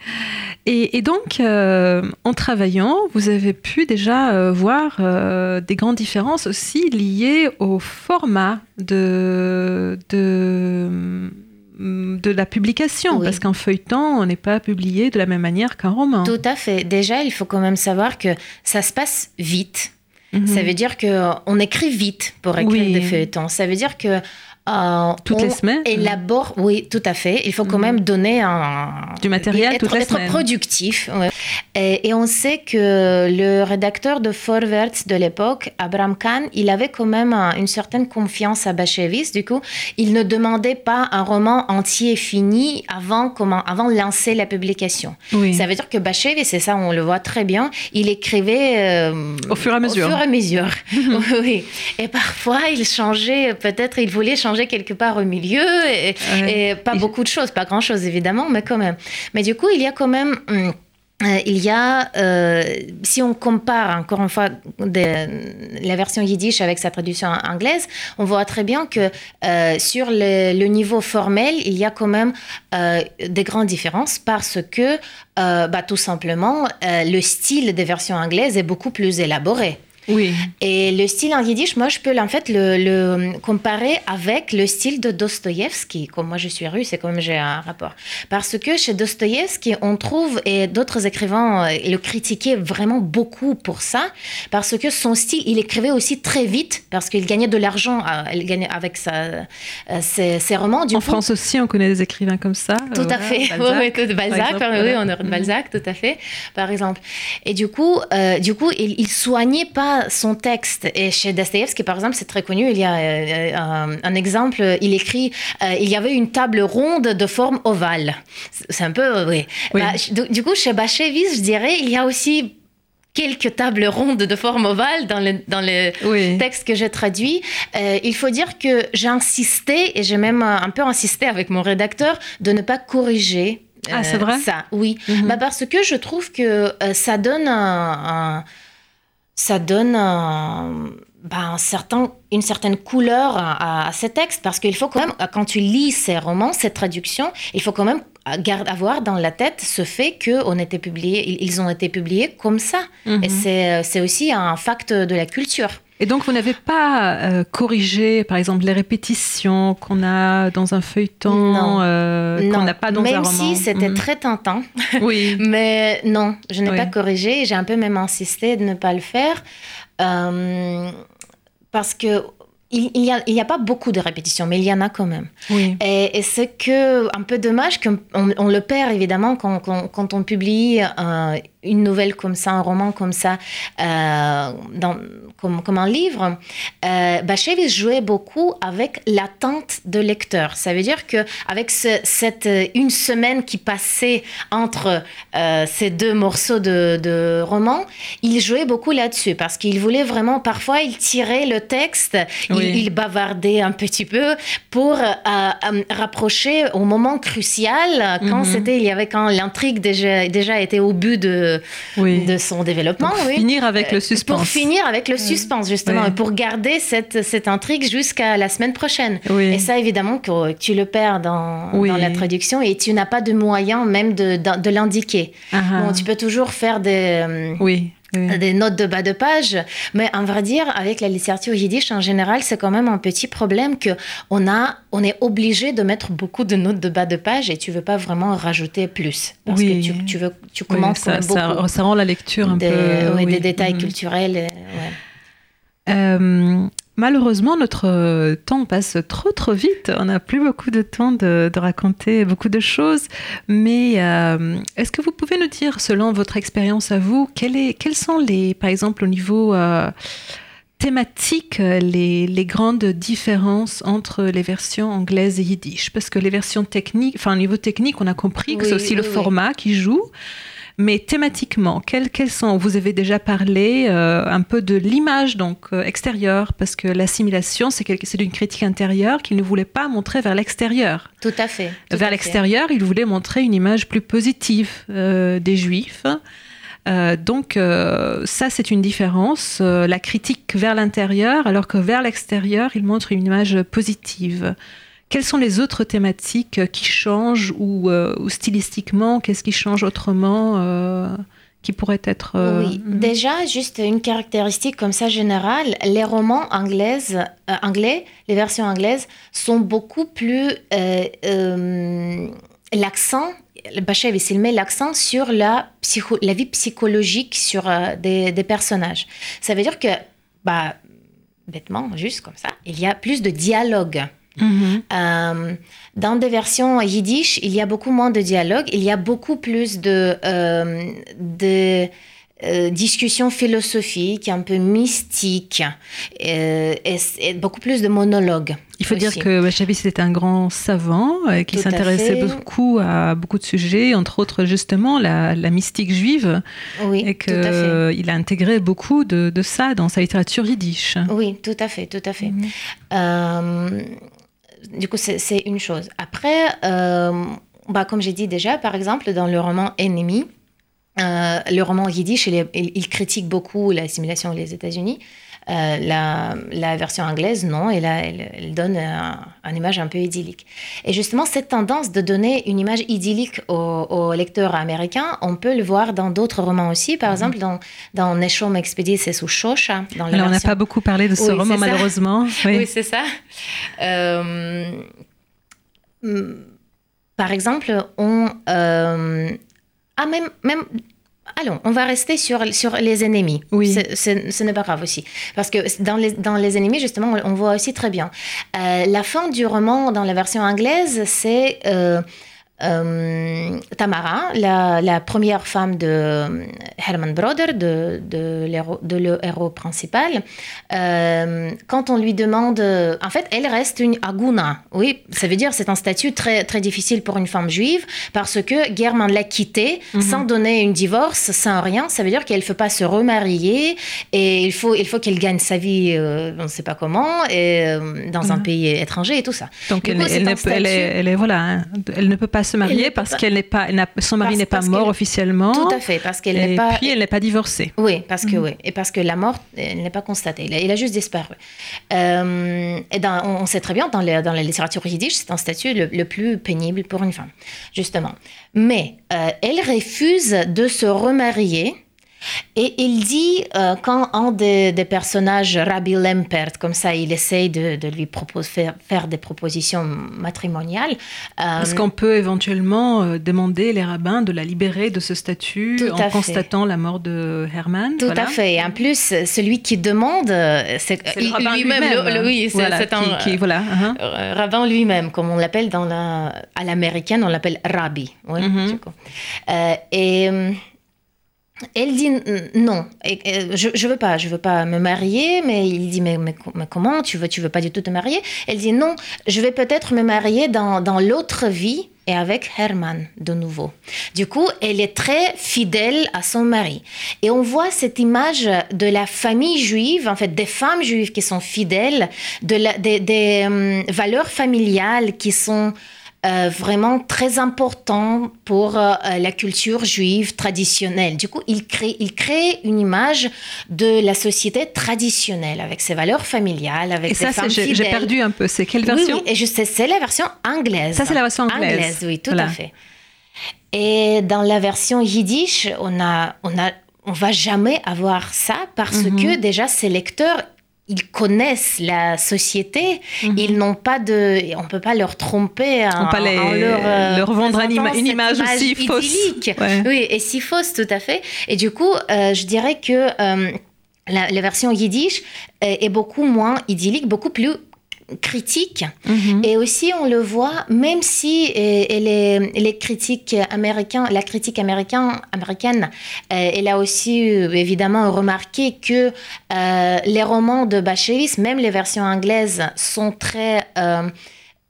Et, et donc, euh, en travaillant, vous avez pu déjà euh, voir euh, des grandes différences aussi liées au format de, de, de la publication. Oui. Parce qu'en feuilleton, on n'est pas publié de la même manière qu'un roman. Tout à fait. Déjà, il faut quand même savoir que ça se passe vite. Mhm. Ça veut dire qu'on écrit vite pour écrire Oui. des feuilletons. Ça veut dire que euh, Toutes les semaines? élabore, oui, tout à fait. Il faut quand Mhm. même donner un Du matériel être, toutes les être semaines. productif. ouais. Et, et on sait que le rédacteur de Forward de l'époque, Abraham Khan, il avait quand même un- une certaine confiance à Bashevis. Du coup, il ne demandait pas un roman entier fini avant, comment, avant de lancer la publication. Oui. Ça veut dire que Bashevis, c'est ça, on le voit très bien, il écrivait euh, Au fur et à mesure. Au fur et à mesure. oui. Et parfois, il changeait, peut-être, il voulait changer quelque part au milieu, et, Ouais. et pas beaucoup de choses, pas grand-chose évidemment, mais quand même. Mais du coup, il y a quand même. hum, euh, il y a, euh, si on compare encore une fois de- la version yiddish avec sa traduction anglaise, on voit très bien que euh, sur le, le niveau formel, il y a quand même des grandes différences parce que, bah, tout simplement, le style des versions anglaises est beaucoup plus élaboré. Oui. Et le style en yiddish, moi, je peux en fait le, le comparer avec le style de Dostoïevski. Comme moi, je suis russe et comme j'ai un rapport. Parce que chez Dostoïevski, on trouve, et d'autres écrivains euh, le critiquaient vraiment beaucoup pour ça, parce que son style, il écrivait aussi très vite, parce qu'il gagnait de l'argent euh, avec sa, euh, ses, ses romans. Du en coup, France aussi, on connaît des écrivains comme ça. tout à fait. Balzac, Ouais, ouais, tout- Balzac, exemple, oui, on de Mhm. Balzac, tout à fait, par exemple. Et du coup, euh, du coup, il, il soignait pas son texte. Et chez Dostoevsky, par exemple, c'est très connu. Il y a euh, un, un exemple. Il écrit euh, il y avait une table ronde de forme ovale. C'est un peu, euh, oui. Oui. Bah, du, du coup, chez Bashevis, je dirais, il y a aussi quelques tables rondes de forme ovale dans le, dans le Oui. texte que j'ai traduit. Euh, il faut dire que j'ai insisté, et j'ai même euh, un peu insisté avec mon rédacteur, de ne pas corriger. euh, Ah, c'est vrai? Ça, oui. Mhm. Bah, parce que je trouve que euh, ça donne un, un- ça donne un, bah, un certain, une certaine couleur à, à ces textes parce qu'il faut quand même, quand tu lis ces romans, ces traductions, il faut quand même garde, avoir dans la tête ce fait qu'on était publié, ils- ont été publiés comme ça. Mhm. Et c'est c'est aussi un fact de la culture. Et donc, vous n'avez pas euh, corrigé, par exemple, les répétitions qu'on a dans un feuilleton, euh, qu'on n'a pas dans même un roman. si c'était Mhm. très tentant. Oui. Mais non, je n'ai Oui. pas corrigé. J'ai un peu même insisté de ne pas le faire. Euh, parce que il il y, a, il y a pas beaucoup de répétitions, mais il y en a quand même. Oui. Et, et c'est que un peu dommage qu'on on le perd évidemment quand, quand, quand on publie euh, une nouvelle comme ça, un roman comme ça, euh, dans, comme, comme un livre. Euh, jouait beaucoup avec l'attente de lecteur. Ça veut dire que avec ce, cette euh, une semaine qui passait entre euh, ces deux morceaux de, de roman, il jouait beaucoup là-dessus parce qu'il voulait vraiment. Parfois, il tirait le texte, il- Oui. il, bavardait un petit peu pour rapprocher au moment crucial quand Mhm. c'était il y avait quand l'intrigue déjà déjà était au but de Oui. de son développement. Pour oui. finir avec le Euh, suspense. Pour finir avec le suspense, justement, pour garder cette, cette intrigue jusqu'à la semaine prochaine. Oui. Et ça, évidemment, que tu le perds dans, Oui. dans la traduction et tu n'as pas de moyen même de, de, de l'indiquer. Ah, ah. Bon, tu peux toujours faire des, euh, Oui. Oui. des notes de bas de page, mais en vrai dire, avec la littérature yiddish en général, c'est quand même un petit problème que on a, on est obligé de mettre beaucoup de notes de bas de page et tu veux pas vraiment rajouter plus parce Oui. que tu, tu veux, tu Oui, commentes quand ça, même beaucoup ça, ça rend la lecture un des, peu. oui. des détails Mhm. culturels. et- ouais. Euh, malheureusement, notre euh, temps passe trop trop vite. On n'a plus beaucoup de temps de, de raconter beaucoup de choses. Mais euh, est-ce que vous pouvez nous dire, selon votre expérience à vous, quelle est, quelles sont les, par exemple, au niveau euh, thématique, les, les grandes différences entre les versions anglaises et yiddish? Parce que les versions techniques, enfin au niveau technique, on a compris que Oui, c'est aussi oui, le oui. format qui joue. Mais thématiquement, quelles, quelles sont Vous avez déjà parlé euh, un peu de l'image donc euh, extérieure, parce que l'assimilation, c'est une critique intérieure qu'il ne voulait pas montrer vers l'extérieur. Tout à fait. tout à Vers fait. l'extérieur, il voulait montrer une image plus positive euh, des Juifs. Euh, donc euh, ça, c'est une différence. Euh, la critique vers l'intérieur, alors que vers l'extérieur, il montre une image positive. Quelles sont les autres thématiques qui changent ou, euh, ou stylistiquement, qu'est-ce qui change autrement euh, qui pourrait être... euh, Oui, mhm. déjà, juste une caractéristique comme ça générale, les romans anglaises, anglais, les versions anglaises sont beaucoup plus... l'accent, Bachev, il met l'accent sur la, psycho, la vie psychologique sur euh, des, des personnages. Ça veut dire que, bah, bêtement, juste comme ça, il y a plus de dialogue Euh, dans des versions yiddish, il y a beaucoup moins de dialogue, il y a beaucoup plus de, euh, de euh, discussions philosophiques, un peu mystiques, euh, et, et beaucoup plus de monologues. Il faut dire que Bashavis était un grand savant euh, qui s'intéressait beaucoup à beaucoup de sujets, entre autres justement la, la mystique juive, Oui, et qu'il a intégré beaucoup de, de ça dans sa littérature yiddish. Oui, tout à fait, tout à fait. Mhm. Du coup, c'est une chose. Après, euh, bah, comme j'ai dit déjà, par exemple, dans le roman Ennemi, euh, le roman yiddish, il, il- critique beaucoup l'assimilation aux États-Unis. Euh, la, la version anglaise, non, et là, elle, elle donne un, une image un peu idyllique. Et justement, cette tendance de donner une image idyllique aux, aux lecteurs américains, on peut le voir dans d'autres romans aussi. Par exemple, dans, dans Neshom Expedit, c'est sous Shosha. Dans la Alors, on n'a pas beaucoup parlé de ce Oui, roman, malheureusement. oui, Oui. c'est ça. Euh, par exemple, on... euh, ah, même... même Allons, on va rester sur, sur les ennemis. Oui. Ce n'est pas grave aussi. Parce que dans les, dans les ennemis, justement, on, on voit aussi très bien. Euh, la fin du roman dans la version anglaise, c'est euh, euh, Tamara, la, la première femme de Herman Broder, de, de, le héros principal. Euh, quand on lui demande, en fait, elle reste une aguna. Oui, ça veut dire c'est un statut très très difficile pour une femme juive parce que German l'a quittée sans donner une divorce, sans rien. Ça veut dire qu'elle ne peut pas se remarier et il faut il faut qu'elle gagne sa vie, euh, on ne sait pas comment, et, euh, dans un Mhm. pays étranger et tout ça. Donc, elle, coup, elle c'est ne un peut- elle est, statut- elle est- voilà, hein, elle ne peut pas se marier parce qu'elle n'est pas, son mari n'est pas mort officiellement. Tout à fait, parce qu'elle et n'est pas puis, elle n'est pas divorcée. Oui, parce que Mhm. oui, et parce que la mort, elle n'est pas constatée. Il a, juste disparu. Euh, et on, sait très bien dans, dans la littérature yiddish, c'est un statut le, le plus pénible pour une femme, justement. Mais euh, elle refuse de se remarier. Et il dit, euh, quand un des, des personnages, Rabbi Lempert, comme ça, il essaye de, de lui proposer, faire, faire des propositions matrimoniales. euh, Est-ce qu'on peut éventuellement euh, demander les rabbins de la libérer de ce statut en fait. constatant la mort de Herman Tout voilà. à fait. Et en plus, celui qui demande, euh, c'est lui-même. le- oui, c'est Voilà, un qui, qui- voilà, hein. euh, rabbin lui-même, comme on l'appelle dans la, à l'américaine, on l'appelle rabbi. Du coup. Euh, et euh, elle dit non, je, je veux pas, je veux pas me marier, mais il dit mais, mais, mais comment tu veux, tu veux pas du tout te marier? Elle dit non, je vais peut-être me marier dans, dans l'autre vie et avec Herman de nouveau. Du coup, elle est très fidèle à son mari. Et on voit cette image de la famille juive, en fait, des femmes juives qui sont fidèles, de la- des, des, hum, valeurs familiales qui sont euh, vraiment très importantes pour euh, la culture juive traditionnelle. Du coup, il crée, il crée une image de la société traditionnelle avec ses valeurs familiales, avec Et des ça, j'ai perdu un peu. C'est quelle version? oui, et je sais, c'est la version anglaise. Ça, c'est la version anglaise. oui, tout Voilà. à fait. Et dans la version yiddish, on a, on a, on va jamais avoir ça parce Mhm. que déjà ces lecteurs, ils connaissent la société, Mhm. ils n'ont pas de, on peut pas leur tromper, en, pas les- en leur, euh, leur vendre une image aussi fausse. Ouais. Oui, et si fausse, tout à fait. Et du coup, euh, je dirais que euh, la, la version yiddish est beaucoup moins idyllique, beaucoup plus critique. Mhm. Et aussi, on le voit, même si euh, et les, les critiques américains, la critique américain, américaine, euh, elle a aussi euh, évidemment remarqué que euh, les romans de Bashevis, même les versions anglaises, sont très... euh,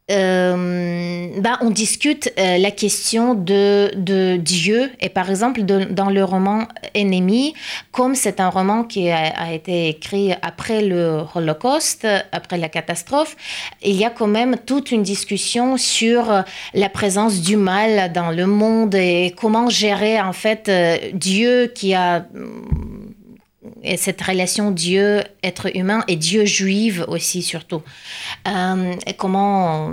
euh, bah, on discute euh, la question de, de Dieu et par exemple dans le roman Ennemi, comme c'est un roman qui a, été écrit après le Holocauste, après la catastrophe, il y a quand même toute une discussion sur la présence du mal dans le monde et comment gérer en fait euh, Dieu qui a et cette relation Dieu être humain et Dieu juive aussi surtout. Euh, comment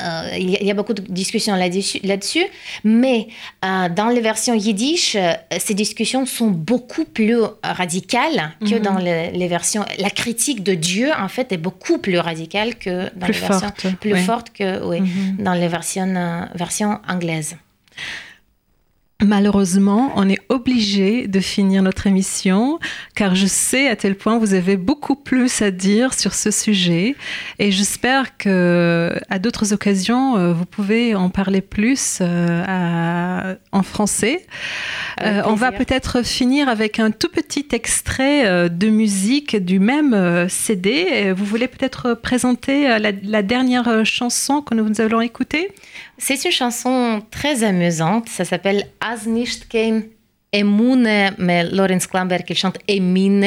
euh, il y a- beaucoup de discussions là-dessus, là-dessus, mais euh, dans les versions yiddish, ces discussions sont beaucoup plus radicales que Mhm. dans les, les versions. La critique de Dieu, en fait, est beaucoup plus radicale que dans Plus les versions forte. plus forte que oui, Mhm. dans les versions, versions anglaises. Malheureusement, on est obligé de finir notre émission car je sais à tel point vous avez beaucoup plus à dire sur ce sujet et j'espère que à d'autres occasions euh, vous pouvez en parler plus euh, en français. Euh, on va peut-être finir avec un tout petit extrait euh, de musique du même euh, CD. Vous voulez peut-être présenter la, la dernière chanson que nous allons écouter? C'est une chanson très amusante. Ça s'appelle As nicht kein Emune, mais Lorenz Klamberg, il chante Emine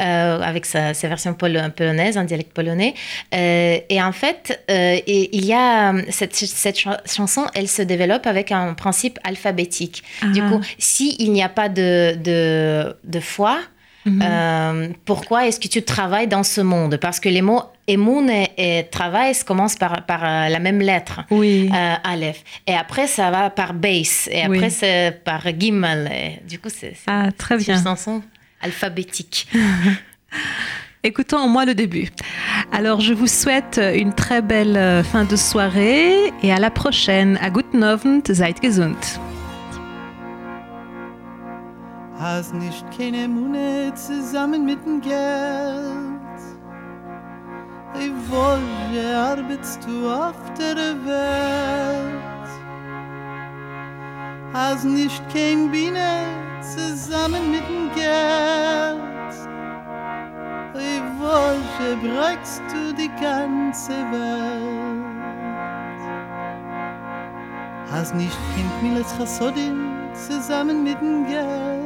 euh, avec sa, sa version polo- polonaise, en dialecte polonais. Euh, et en fait, euh, et- il y a cette, cette cha- chanson, elle se développe avec un principe alphabétique. Du Ah. coup, s'il n'y a pas de, de, de foi, Mhm. euh, pourquoi est-ce que tu travailles dans ce monde? Parce que les mots Emune et, et travail se commencent par, par euh, la même lettre Oui. euh, Aleph. Et après, ça va par base. Et après, Oui. c'est par Gimel. Et du coup, c'est c'est Ah, très c'est bien. une chanson alphabétique. Écoutons au moins le début. Alors, je vous souhaite une très belle fin de soirée et à la prochaine. À guten Abend, seid gesund. Hast nicht keine Mune zusammen mit dem Geld. Ey, woje arbeitst du auf der Welt? Hast nicht kein Biene zusammen mit dem Geld. Ey, woje brauchst du die ganze Welt? Hast nicht Kind Miles Chassodim zusammen mit dem Geld.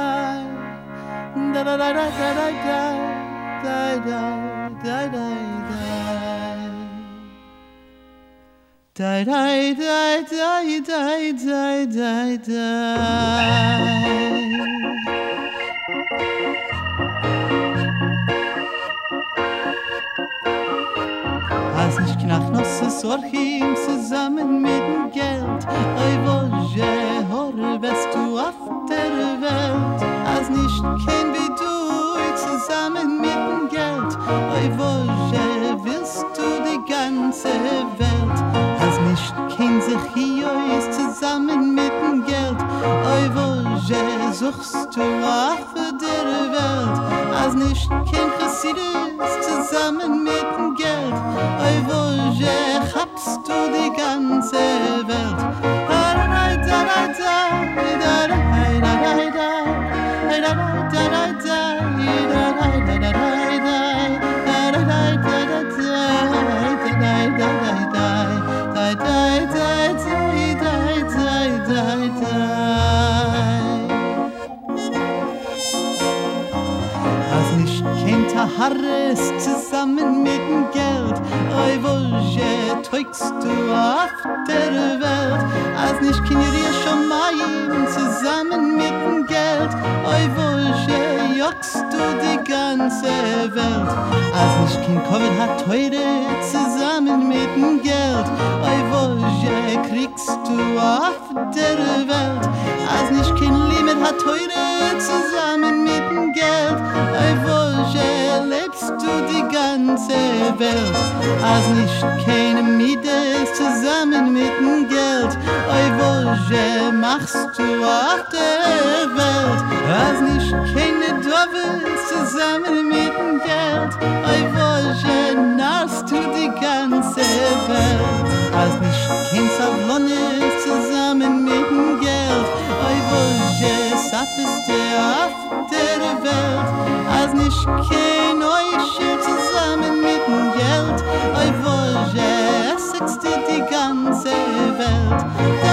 da da da da da da da da da Da da da da da da da da knach noch so sorchim zusammen mit dem Geld Oi woje hore bist du auf der Welt das nicht. Kein wie du zusammen mit dem Geld. Oi Vogel wirst du die ganze Welt? Das nicht kein sich hier ist zusammen mit dem Geld. Oi Vogel suchst du auch für der Welt? Als nicht kein Chassidus zusammen mit dem Geld? Oi Vogel habst du die ganze Welt? Da da da da da da da Harres zusammen mit dem Geld. Oi, Wurje, trügst du auf der Welt. Als nicht Kinder dir schon mal eben zusammen. Jockst du die ganze Welt Als nicht kennt Covid hat teure zusammen mit dem Geld. Oi, wo je kriegst du auf der Welt Als nicht kennt Limit hat teure zusammen mit dem Geld. Oi, wo je lebst du die ganze Welt Als nicht keine Miete ist zusammen mit dem Geld. Oi Wolje, machst du auch der Welt Als nicht keine Dove ist zusammen mit dem Geld. Oi Wolje, narrst du die ganze Welt Als nicht kein Sablone ist zusammen mit dem Geld. Oi Wolje, sappest du auf der Welt Als nicht kein besetzte die ganze Welt.